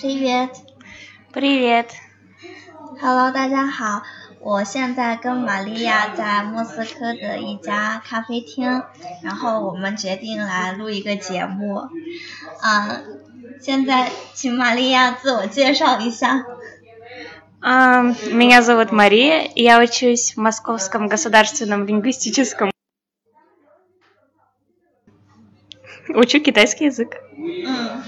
Привет， Привет. Hello，大家好，我现在跟玛利亚在莫斯科的一家咖啡厅，然后我们决定来录一个节目。嗯，现在请玛利亚自我介绍一下。 А, Меня зовут Мария, и я учусь в Московском государственном лингвистическом. Учу китайский язык. 嗯，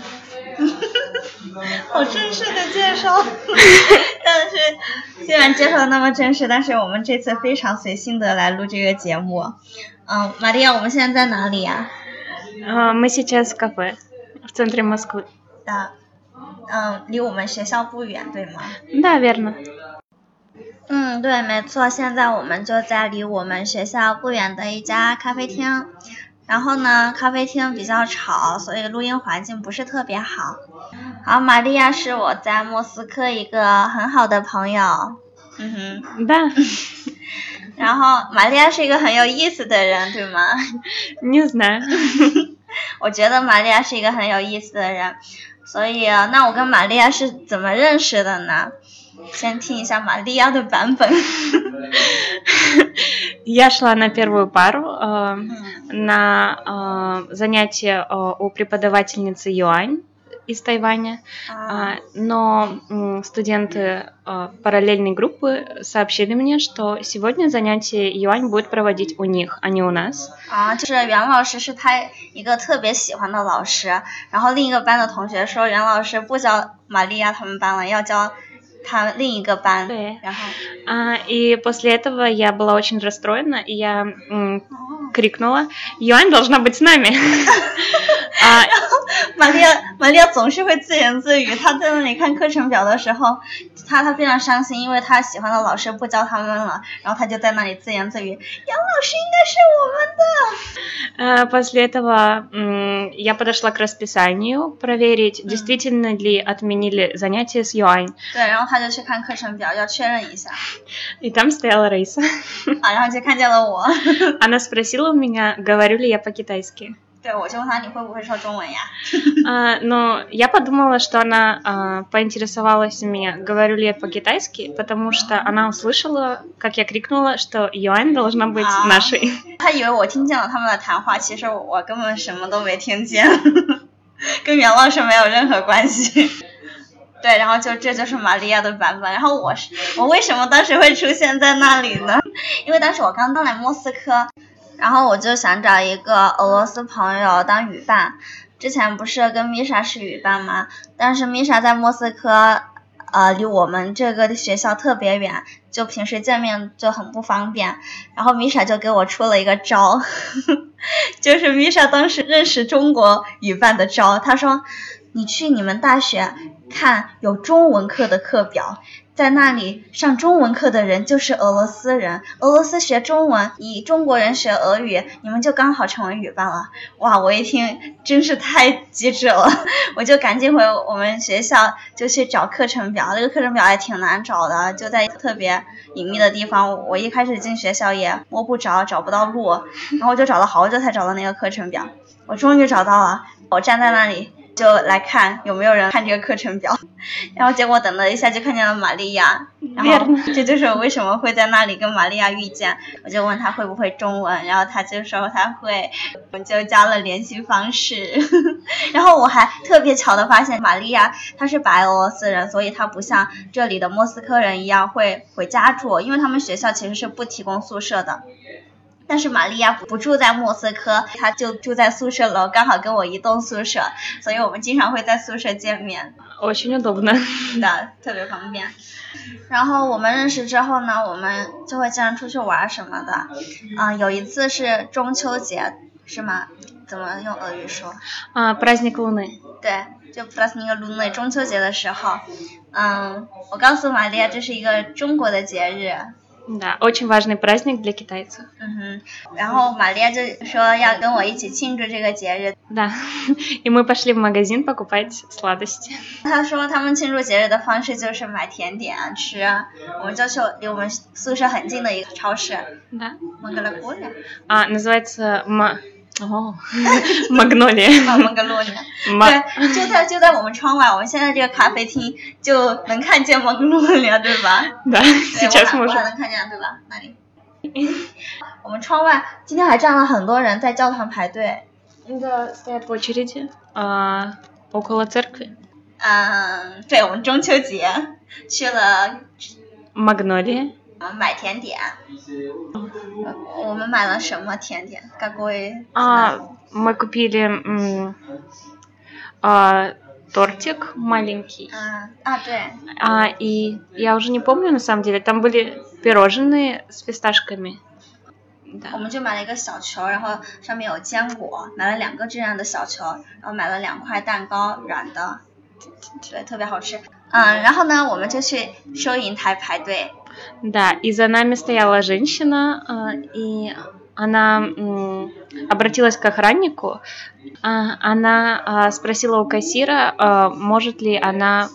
好正式的介绍，但是虽然介绍的那么正式，但是我们这次非常随性的来录这个节目。嗯，玛利亚，我们现在在哪里呀、 А, Мы сейчас в кафе в центре Москвы. 的，嗯，离我们学校不远，对吗？ Да, верно. 嗯，对，没错，现在我们就在离我们学校不远的一家咖啡厅。 然后呢，咖啡厅比较吵，所以录音环境不是特别好。好，玛利亚是我在莫斯科一个很好的朋友。嗯哼， Да, 然后玛利亚是一个很有意思的人，对吗？ не знаю. 我觉得玛利亚是一个很有意思的人，所以啊那我跟玛利亚是怎么认识的呢？先听一下玛利亚的版本。 Я шла на первую пару э, на э, занятие э, у преподавательницы Юань из Тайваня. 啊 А, Но м, студенты э, параллельной группы сообщили мне, что сегодня занятие Юань будет проводить у них, а не у нас. 啊，就是袁老师是他一个特别喜欢的老师，然后另一个班的同学说袁老师不教玛利亚他们班了，要教他另一个班。对然后 А, И после этого я была очень расстроена, и я м, крикнула, Юань должна быть с нами. А, 玛利亚玛利亚总是会自言自语，她在那里看课程表的时候，她她非常伤心，因为她喜欢的老师不教他们了，然后她就在那里自言自语，杨老师应该是我们的。 А, После этого м, я подошла к расписанию проверить, действительно ли отменили занятия с Юань. 对，然后她就去看课程表，要确认一下 И там стояла Раиса. 啊，然后就看见了我。 Она спросила спросила у меня, говорю ли я по-китайски. Да, uh, но я подумала, что она uh, поинтересовалась у меня, говорю ли я по-китайски, потому что она услышала, как я крикнула, что Юань должна быть uh, нашей. 然后我就想找一个俄罗斯朋友当语伴。之前不是跟米莎是语伴吗？但是米莎在莫斯科呃，离我们这个学校特别远，就平时见面就很不方便。然后米莎就给我出了一个招，就是米莎当时认识中国语伴的招。她说：‘你去你们大学看有中文课的课表。’在那里上中文课的人就是俄罗斯人，俄罗斯学中文，你中国人学俄语，你们就刚好成为语伴了。”哇，我一听真是太机智了，我就赶紧回我们学校就去找课程表，这个课程表还挺难找的，就在特别隐秘的地方。我一开始进学校也摸不着，找不到路，然后我就找了好久才找到那个课程表。我终于找到了，我站在那里就来看有没有人看这个课程表，然后结果等了一下就看见了玛利亚，然后这就是我为什么会在那里跟玛利亚遇见。我就问他会不会中文，然后他就说他会，我们就加了联系方式。然后我还特别巧的发现，玛利亚她是白俄罗斯人，所以她不像这里的莫斯科人一样会回家住，因为他们学校其实是不提供宿舍的。但是玛利亚不住在莫斯科，她就住在宿舍楼，刚好跟我一栋宿舍，所以我们经常会在宿舍见面 Очень удобно. 的，特别方便。然后我们认识之后呢，我们就会经常出去玩什么的。啊、有一次是中秋节，是吗？怎么用俄语说？ А, Праздник Луны. 对，就 plus 那个 Luna 中秋节的时候，嗯，我告诉玛利亚这是一个中国的节日， Да, очень важный праздник для китайцев. 嗯哼，然后玛利亚就说要跟我一起庆祝这个节日。 Да. И мы пошли в магазин покупать сладости. 她说他们庆祝节日的方式就是买甜点啊吃啊，我们就去离我们宿舍很近的一个超市， Да.蒙格勒 波的。 А, называется Ма- 哦，магнолия. 啊，蒙格洛尼亚。对，就在就在我们窗外，我们现在这个咖啡厅就能看见蒙格洛尼亚，对吧？ Да, 对， сейчас 我 мы 哪我还 уже... 能看见，对吧？哪里？我们窗外今天还站了很多人在教堂排队。 Да, стоят в очереди а, около церкви. 嗯，对，我们中秋节去了 Магнолия. 呃买甜点。呃我们买了什么甜点？какой？ А, мы купили м, а, тортик маленький. 嗯啊，对， А, и я уже не помню на самом деле, там были пирожные с фисташками. 我 Да. 们就买了一个小球，然后上面有坚果，买了两个这样的小球，然后买了两块蛋糕，软的，对，特别好吃。嗯，然后呢，我们就去收银台排队。 Да, и за нами стояла женщина, а, и она обратилась к охраннику. А, Она а, спросила у кассира, может ли она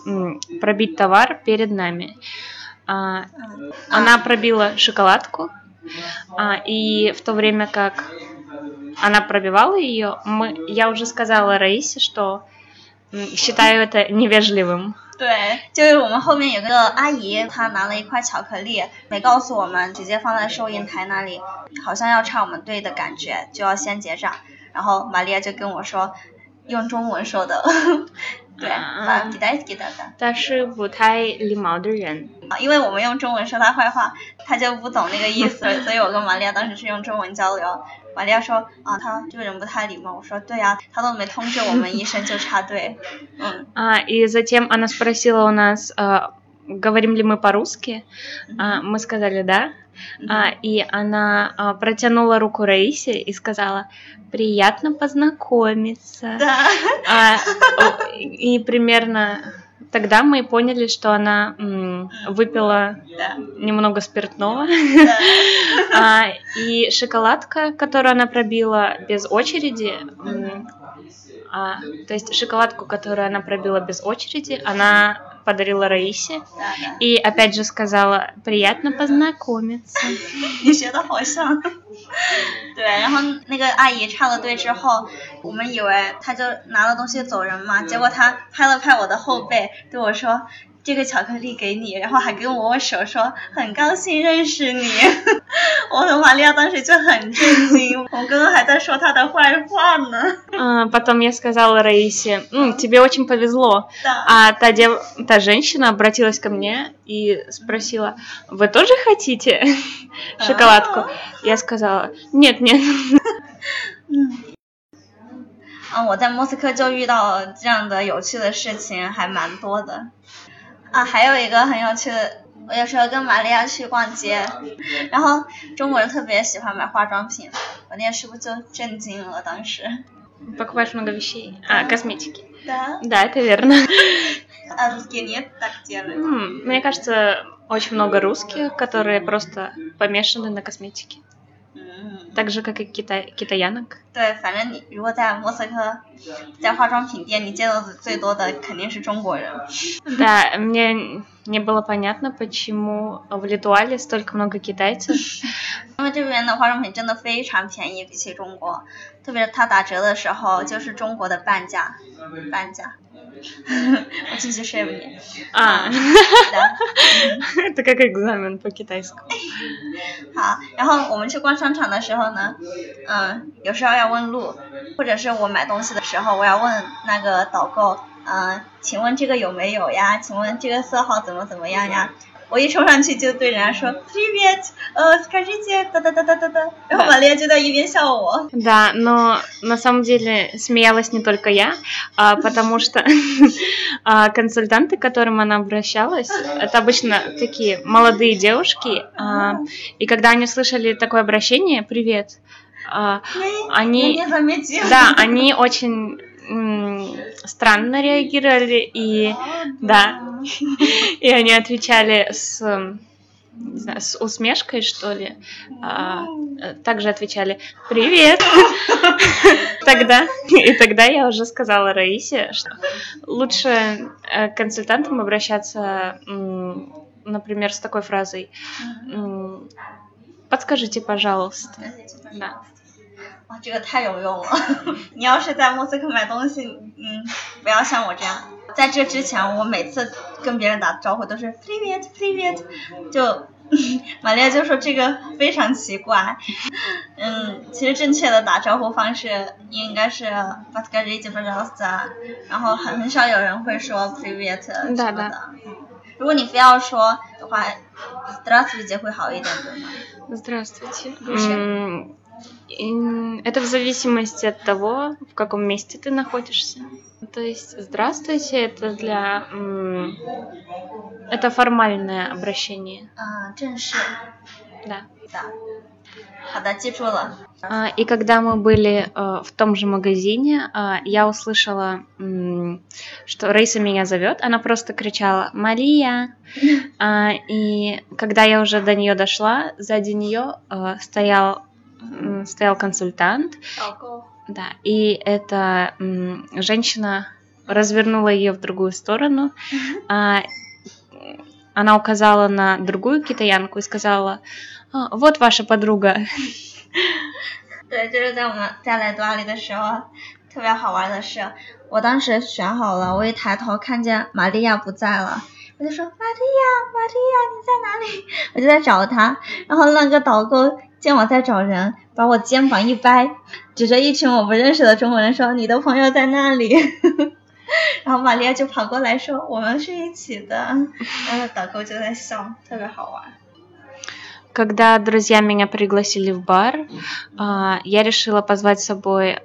пробить товар перед нами. Она пробила шоколадку, и в то время как она пробивала ее, мы, я уже сказала Раисе, что считаю это невежливым. 对，就是我们后面有个阿姨，她拿了一块巧克力，没告诉我们，直接放在收银台那里，好像要唱我们队的感觉，就要先结账。然后玛利亚就跟我说，用中文说的，对，啊把给带给他的。但是不太礼貌的人。啊，因为我们用中文说他坏话，他就不懂那个意思，所以我跟玛利亚当时是用中文交流。玛利亚说啊，他这个人不太礼貌。我说对呀、他都没通知我们一声就插队。嗯 А, и затем она спросила у нас, а, говорим ли мы по-русски. А, мы сказали да. А, и она а, протянула руку Раисе и сказала, приятно познакомиться. да，А, и примерно тогда мы поняли, что она м, выпила да，немного спиртного. 对 А, и шоколадка, которую она пробила без очереди, м, а, то есть шоколадку, которую она пробила без очереди, она подарила Раисе. да的， И опять же сказала, приятно познакомиться. 你学的好像。对，然后那个阿姨插了队之后，我们以为她就拿了东西走人嘛，结果她拍了拍我的后背，对我说。 这个巧克力给你，然后还跟我握手说很高兴认识你。我和玛利亚当时就很震惊，我刚刚还在说她的坏话呢。 А, Потом я сказала Раисе, «М, тебе очень повезло. да， А та, дев... та женщина обратилась ко мне и спросила, вы тоже хотите шоколадку? Я сказала, нет, нет. 嗯，嗯，我在莫斯科就遇到这样的有趣的事情还蛮多的。 啊，还有一个很有趣的，我有时候跟玛利亚去逛街，然后中国人特别喜欢买化妆品，我那天是不是就震惊了？当时。 Покупаешь много вещей. А, косметики. Да. Да, это верно. А русские нет так делают. М, Мне кажется, очень много русских, которые просто помешаны на косметике. 嗯， Так же, как и китай... китаянок. 对，反正你如果在莫斯科，在化妆品店，你见到的最多的肯定是中国人。 Да, мне не было понятно, почему в Литуале столько много китайцев. 因为这边的化妆品真的非常便宜，比起中国，特别是它打折的时候，就是中国的半价，半价。 我继续说你。 А, 的 это как экзамен по-китайскому. 好，然后我们去逛商场的时候呢，嗯，有时候要问路，或者是我买东西的时候，我要问那个导购，嗯，请问这个有没有呀？请问这个色号怎么怎么样呀？ 我一冲上去就对人家说 “Привет”，呃，скажите，哒哒哒哒哒哒，然后玛丽亚就在一边笑我。 Да, но на самом деле смеялась не только я, а, потому что а, консультанты, к которым она обращалась, это обычно такие молодые девушки, а, и когда они слышали такое обращение «Привет», а, они, 你还没接。 да, они очень м, странно реагировали, и да, и они отвечали с не знаю, с усмешкой, что ли, а, э, также отвечали «Привет!» Тогда, и тогда я уже сказала Раисе, что лучше э, к консультантам обращаться, м, например, с такой фразой м, «Подскажите, пожалуйста». Да. 哇，这个太有用了！你要是在莫斯科买东西，嗯，不要像我这样。在这之前，我每次 跟别人打招呼都是 “Привет, Привет”，就玛利亚就说这个非常奇怪。嗯，其实正确的打招呼方式应该是 “Подскажите, пожалуйста”，然后很很少有人会说 “Привет” 什么的。如果你非要说的话，“Здравствуйте” 会好一点，对吗？Здравствуйте。 Это в зависимости от того, в каком месте ты находишься. То есть здравствуйте, это для это формальное обращение. А, 正式. Да. Да. 好的，记住了。А, и когда мы были э, в том же магазине, э, я услышала, что Рейса меня зовет. Она просто кричала «Мария!». А, и когда я уже до нее дошла, сзади нее э, стоял стоял консультант. Да, и эта женщина развернула ее в другую сторону. А, она указала на другую китаянку и сказала, «А, вот ваша подруга. 对，就是在我们在来多阿里的时候，特别好玩的是，我当时选好了，我一抬头看见玛利亚不在了，我就说玛利亚，玛利亚你在哪里？我就在找她，然后那个导购 见我在找人，把我肩膀一掰，指着一群我不认识的中国人说：“你的朋友在那里。”然后玛利亚就跑过来说：“我们是一起的。”然后导购就在笑，特别好玩。Когда друзья меня пригласили в бар, я решила позвать с собой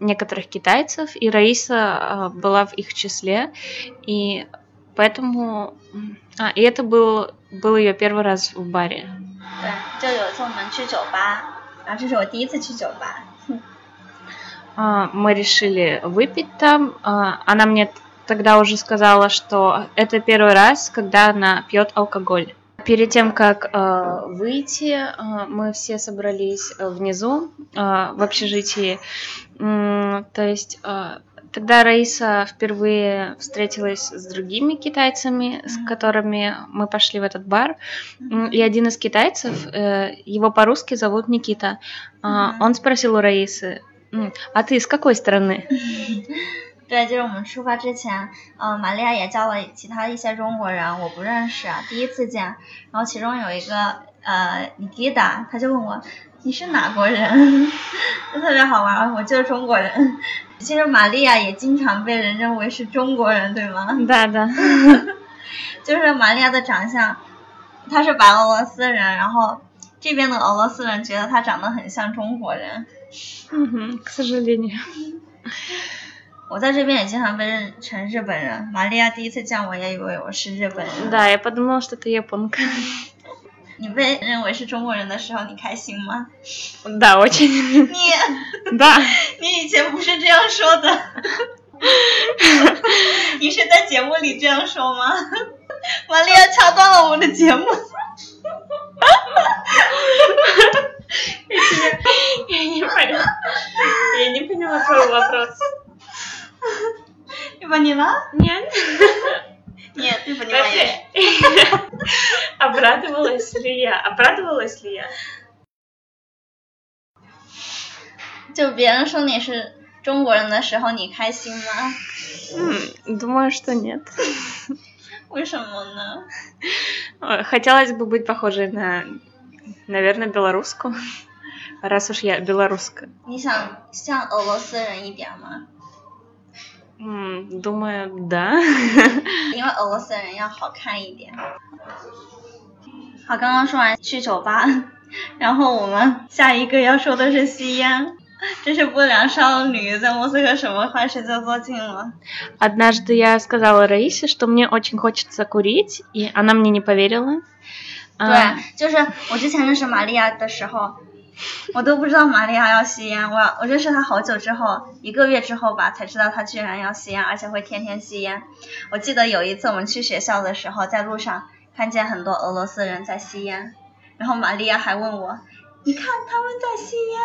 некоторых китайцев, и Раиса была в их числе, и поэтому, а, и это был был ее первый раз в баре. 对，就有一次我们去酒吧，然后这是我第一次去酒吧。Мы решили выпить там. Она мне тогда уже сказала, что это первый раз, когда она пьет алкоголь. Перед тем, как э, выйти, э, мы все собрались внизу э, в общежитии. Э, то есть э, Тогда Раиса впервые встретилась с другими китайцами, с которыми мы пошли в этот бар. И один из китайцев, э, его по-русски зовут Никита, он спросил у Раисы, а ты с какой страны? 对，就是我们出发之前，呃，玛利亚也叫了其他一些中国人，我不认识，第一次见。然后其中有一个呃尼基达，他就问我 你是哪国人？就特别好玩，我就是中国人。其实玛利亚也经常被人认为是中国人，对吗？对的。就是玛利亚的长相，她是白俄罗斯人，然后这边的俄罗斯人觉得她长得很像中国人。嗯哼，可是你。我在这边也经常被认成日本人。玛利亚第一次见我也以为我是日本人。Да, я подумала, что ты японка. 你被认为是中国人的时候，你开心吗？Да, очень. 你，Да. 你以前不是这样说的。你是在节目里这样说吗？玛利亚掐断了我们的节目。Я не поняла. Я не поняла твой вопрос. Не поняла? Нет. Нет, ты понимаешь. Обрадовалась ли я? Обрадовалась ли я? 就别人说你是中国人的时候，你开心吗？嗯，думаю, что нет. 为什么呢？Хотелось бы быть похожей на, наверное, белоруску, раз уж я белоруска. 你想像俄罗斯人一点吗？ 嗯，думаю, да. 因为俄罗斯人要好看一点。好，刚刚说完去酒吧，然后我们下一个要说的是吸烟。这是不良少女在莫斯科什么坏事就做尽了。Однажды я сказала Раисе, что мне очень хочется курить, и она мне не поверила. 对，就是我之前认识玛利亚的时候。 我都不知道玛利亚要吸烟，我我认识他好久之后，一个月之后吧，才知道他居然要吸烟，而且会天天吸烟。我记得有一次我们去学校的时候，在路上看见很多俄罗斯人在吸烟，然后玛利亚还问我，你看他们在吸烟，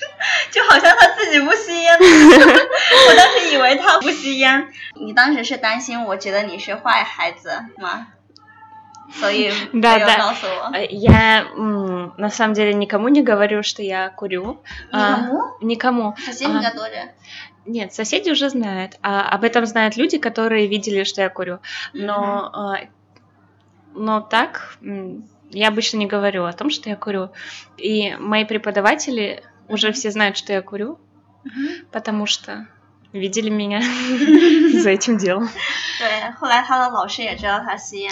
就好像他自己不吸烟。我当时以为他不吸烟。你当时是担心我觉得你是坏孩子吗？所以 Да, 没有 да. 告诉我。 Э, Я м, на самом деле никому не говорю, что я курю. А, Никому? никому. 可惜你个多人。 Нет, соседи уже знают. А об этом знают люди, которые видели, что я курю. Но, а, но так м, я обычно не говорю о том, что я курю. И мои преподаватели уже все знают, что я курю, 嗯 потому что видели меня за этим делом. 对，后来他的老师也知道他吸烟，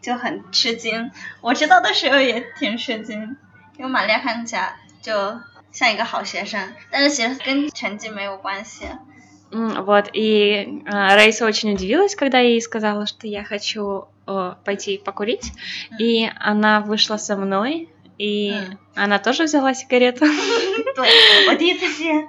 就很吃惊。我知道的时候也挺吃惊，因为玛利亚看起来就像一个好学生，但是其实跟成绩没有关系。 М, Вот, и а, Раиса очень удивилась, когда я ей сказала, что я хочу о, пойти покурить. И она вышла со мной, и М. она тоже взяла сигарету. 对我第一次吸烟，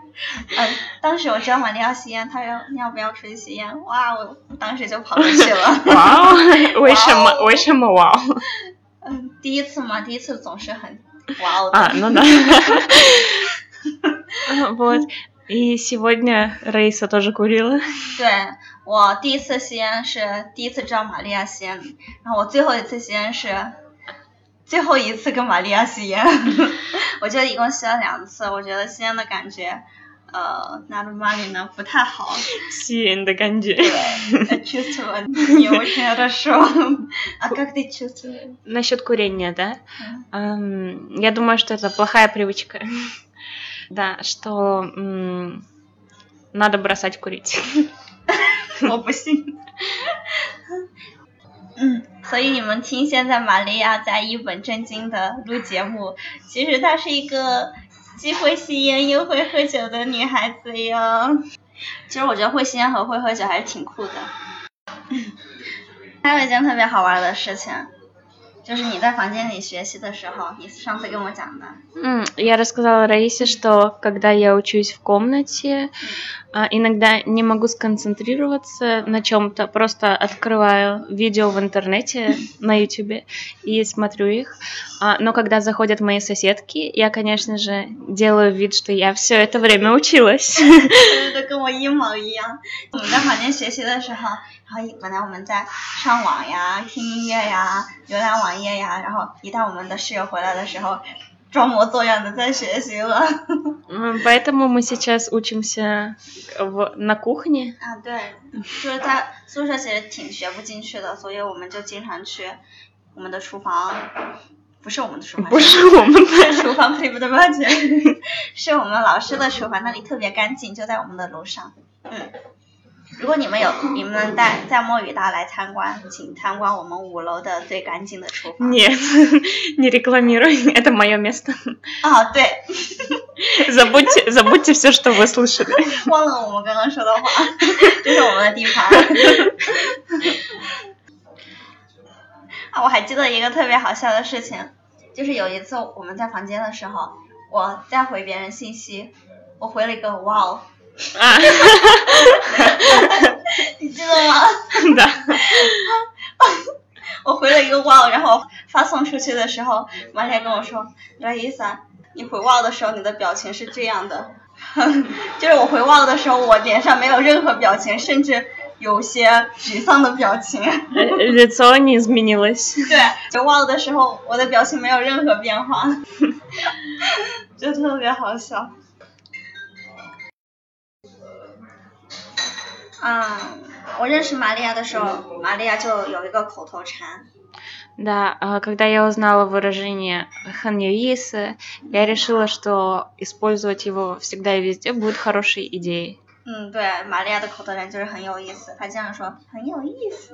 嗯，当时我知道玛利亚吸烟，她说你要不要出去吸烟？哇，我当时就跑过去了。 Вау! Ой, шама- ой, шама, вау! 嗯，第一次嘛，第一次总是很哇哦的。 А, ну да. Вот. И сегодня Раиса тоже курила. 对我第一次吸烟是第一次知道玛利亚吸烟，然后我最后一次吸烟是 最后一次跟玛利亚吸烟。我觉得一共吸了两次，我觉得吸烟的感觉，呃，拿着玛丽呢不太好。 Сиен до канджи. 对，чувствую не очень хорошо. А как ты чувствуешь? Насчет курения, да? Эм, Я думаю, что это плохая привычка. Да, что м, надо бросать курить. 我不信。 嗯，所以你们听现在玛利亚在一本正经的录节目，其实她是一个既会吸烟又会喝酒的女孩子哟。其实我觉得会吸烟和会喝酒还是挺酷的。还有一件特别好玩的事情，就是你在房间里学习的时候，你上次跟我讲的。 М, Я рассказала Раисе, что когда я учусь в комнате, а, иногда не могу сконцентрироваться на чем-то, просто открываю видео в интернете на YouTube и смотрю их. А, Но когда заходят мои соседки, я, конечно же, делаю вид, что я все это время училась. 对对，跟我一模一样。我们在房间学习的时候， 然后一本来我们在上网呀、听音乐呀、浏览网页呀，然后一旦我们的室友回来的时候，装模作样的在学习了。 М, Поэтому мы сейчас учимся в- на кухне. 啊，对，就是在宿舍其实挺学不进去的，所以我们就经常去我们的厨房，不是我们的厨房，不是我们的厨房，对不对？抱歉，是我们老师的厨房，那里特别干净，就在我们的楼上。嗯， 如果你们有你们在在墨语大来参观，请参观我们五楼的最干净的厨房。 Нет, не рекламируй, это мое место. 啊，对， Забудьте, забудьте все, что вы слышали. 忘了我们刚刚说的话，这是我们的地盘。啊，我还记得一个特别好笑的事情，就是有一次我们在房间的时候，我在回别人信息，我回了一个哇哦， А, 你记得吗？ да. 我回了一个哇哦，然后发送出去的时候，玛丽亚跟我说：“拉伊萨，你回哇哦的时候，你的表情是这样的。”就是我回哇哦的时候，我脸上没有任何表情，甚至有些沮丧的表情。 Лицо не изменилось. 对，就哇哦的时候，我的表情没有任何变化，就特别好笑。 嗯，我认识玛利亚的时候，玛利亚就有一个口头禅。 Да, а, когда я узнала выражение ханьюисы, я решила, что использовать его всегда и везде будет хорошей идеей. 嗯，对，玛利亚的口头禅就是很有意思，她这样说很有意思。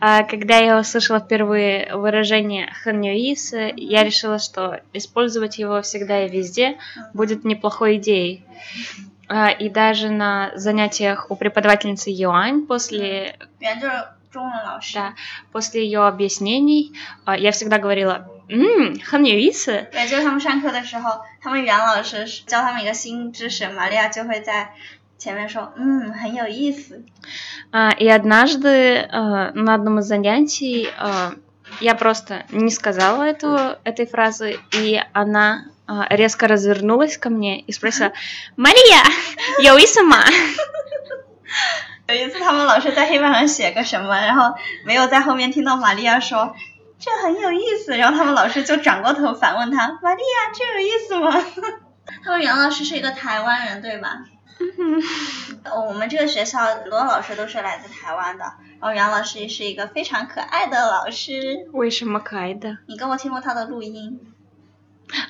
А когда я услышала впервые выражение ханьюисы, я решила, что использовать его всегда и везде будет неплохой идеей. А, И даже на занятиях у преподавательницы Юань после 原就是中文老师。 Да, после ее объяснений а, я всегда говорила, «Ммм, ханьюисы?» 对，就是他们上课的时候，他们袁老师教他们一个新知识，玛利亚就会在前面说，嗯，很有意思。 А, И однажды а, на одном из занятий а, я просто не сказала эту, этой фразы, и она а, резко развернулась ко мне и спросила, «Мария, я сама?» 有一次他们老师在黑板上写个什么，然后没有在后面听到玛利亚说， 这很有意思。然后他们老师就转过头反问他，玛利亚，这有意思吗？他们袁老师是一个台湾人，对吧？嗯我们这个学校很多老师都是来自台湾的，然后袁老师也是一个非常可爱的老师。为什么可爱的？你跟我听过他的录音？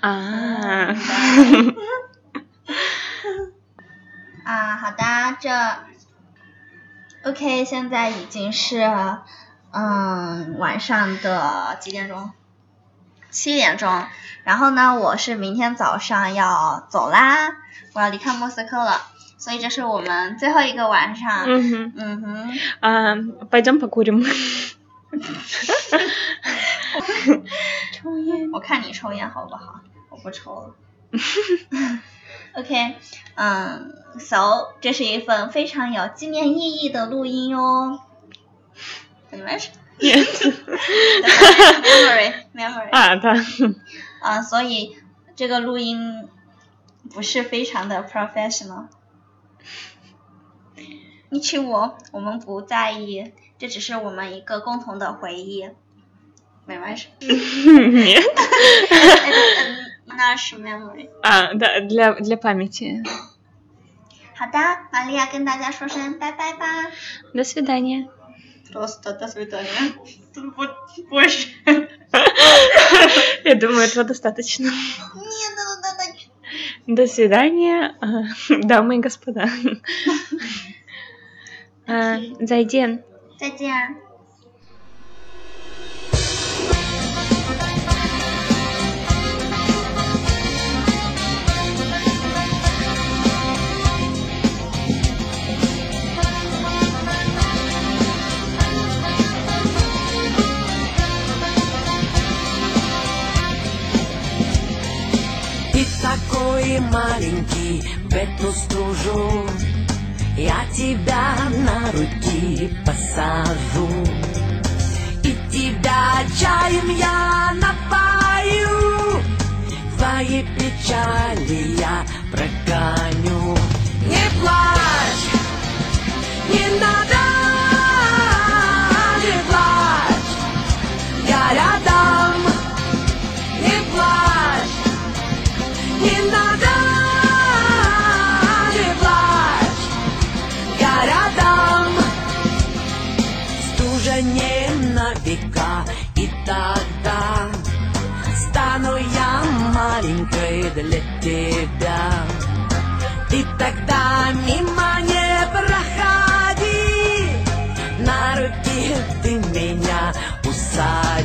啊，啊，好的，这 OK，现在已经是嗯晚上的几点钟？七点钟。然后呢，我是明天早上要走啦，我要离开莫斯科了，所以这是我们最后一个晚上。嗯哼，嗯哼，啊，пойдем покурим。 抽烟，我看你抽烟好不好？我不抽了。OK，嗯，so 这是一份非常有纪念意义的录音哟。怎么是 memory memory 啊，他，啊，所以这个录音不是非常的 professional。你娶我，我们不在意，这只是我们一个共同的回忆。没关系。 Нет. Nаш memory。 А, да, для, для памяти. 好的，玛利亚跟大家说声拜拜吧。 До свидания. Просто до свидания. Тут больше. Я думаю, этого достаточно. Нет, да, да, да. До свидания, а, дамы и господа. А, Зайден. 再见。 Ты такой маленький в эту стужу Я тебя на руки посажу. И тебя чаем я напою. Твои печали я прогоню. Не плачь, не надо, маленькой для тебя. И тогда мимо не проходи, на руки ты меня усади.